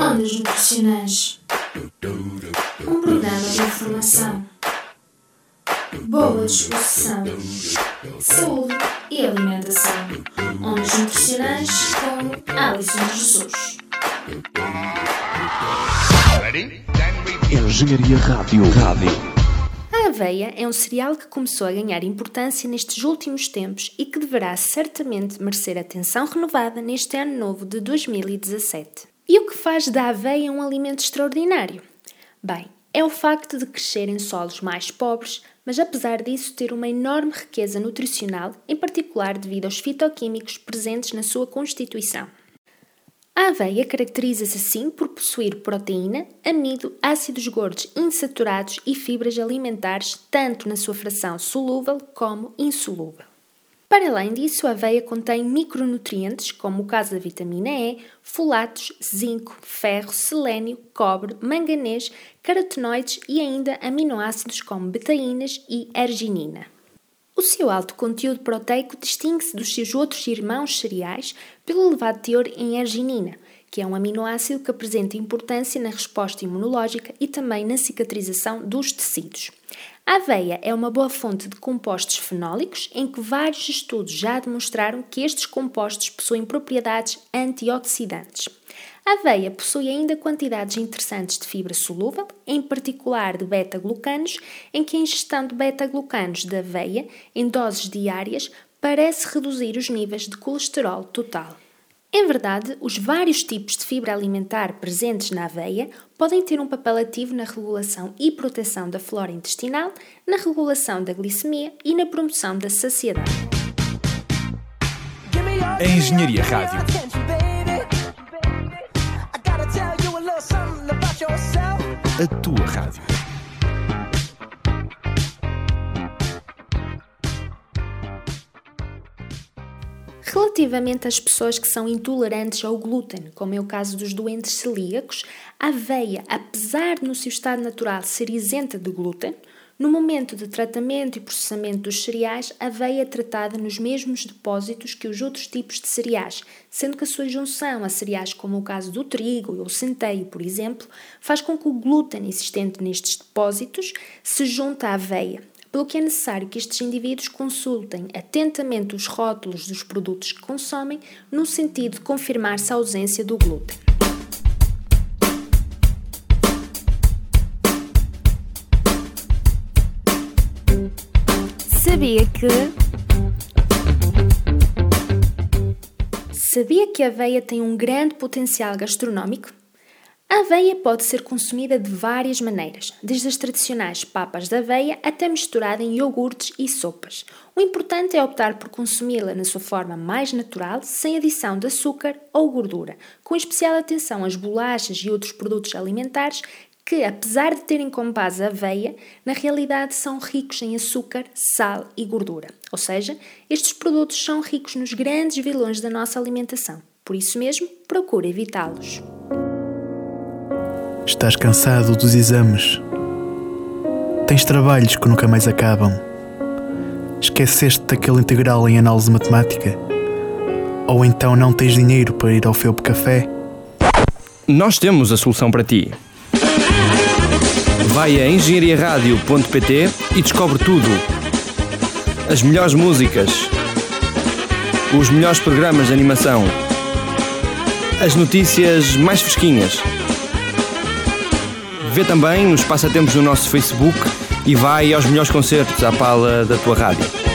Ondas Nutricionais Um programa de informação, boa disposição, saúde e alimentação. Ondas Nutricionais com Alison Jesus. Engenharia Rádio. Rádio. A aveia é um cereal que começou a ganhar importância nestes últimos tempos e que deverá certamente merecer atenção renovada neste ano novo de 2017. E o que faz da aveia um alimento extraordinário? Bem, é o facto de crescer em solos mais pobres, mas apesar disso ter uma enorme riqueza nutricional, em particular devido aos fitoquímicos presentes na sua constituição. A aveia caracteriza-se assim por possuir proteína, amido, ácidos gordos insaturados e fibras alimentares, tanto na sua fração solúvel como insolúvel. Para além disso, a aveia contém micronutrientes, como o caso da vitamina E, folatos, zinco, ferro, selênio, cobre, manganês, carotenoides e ainda aminoácidos como betaínas e arginina. O seu alto conteúdo proteico distingue-se dos seus outros irmãos cereais pelo elevado teor em arginina, que é um aminoácido que apresenta importância na resposta imunológica e também na cicatrização dos tecidos. A aveia é uma boa fonte de compostos fenólicos, em que vários estudos já demonstraram que estes compostos possuem propriedades antioxidantes. A aveia possui ainda quantidades interessantes de fibra solúvel, em particular de beta-glucanos, em que a ingestão de beta-glucanos da aveia em doses diárias parece reduzir os níveis de colesterol total. Em verdade, os vários tipos de fibra alimentar presentes na aveia podem ter um papel ativo na regulação e proteção da flora intestinal, na regulação da glicemia e na promoção da saciedade. A Engenharia Rádio. A tua rádio. Relativamente às pessoas que são intolerantes ao glúten, como é o caso dos doentes celíacos, a aveia, apesar de no seu estado natural ser isenta de glúten, no momento de tratamento e processamento dos cereais, a aveia é tratada nos mesmos depósitos que os outros tipos de cereais, sendo que a sua junção a cereais como o caso do trigo ou centeio, por exemplo, faz com que o glúten existente nestes depósitos se junte à aveia, pelo que é necessário que estes indivíduos consultem atentamente os rótulos dos produtos que consomem, no sentido de confirmar-se a ausência do glúten. Sabia que. Sabia que a aveia tem um grande potencial gastronómico? A aveia pode ser consumida de várias maneiras, desde as tradicionais papas de aveia até misturada em iogurtes e sopas. O importante é optar por consumi-la na sua forma mais natural, sem adição de açúcar ou gordura, com especial atenção às bolachas e outros produtos alimentares que, apesar de terem como base a aveia, na realidade são ricos em açúcar, sal e gordura. Ou seja, estes produtos são ricos nos grandes vilões da nossa alimentação. Por isso mesmo, procure evitá-los. Estás cansado dos exames? Tens trabalhos que nunca mais acabam? Esqueceste daquele integral em análise matemática? Ou então não tens dinheiro para ir ao Felpe Café? Nós temos a solução para ti. Vai a engenhariaradio.pt e descobre tudo. As melhores músicas, os melhores programas de animação, as notícias mais fresquinhas. Vê também nos passatempos do nosso Facebook e vai aos melhores concertos à pala da tua rádio.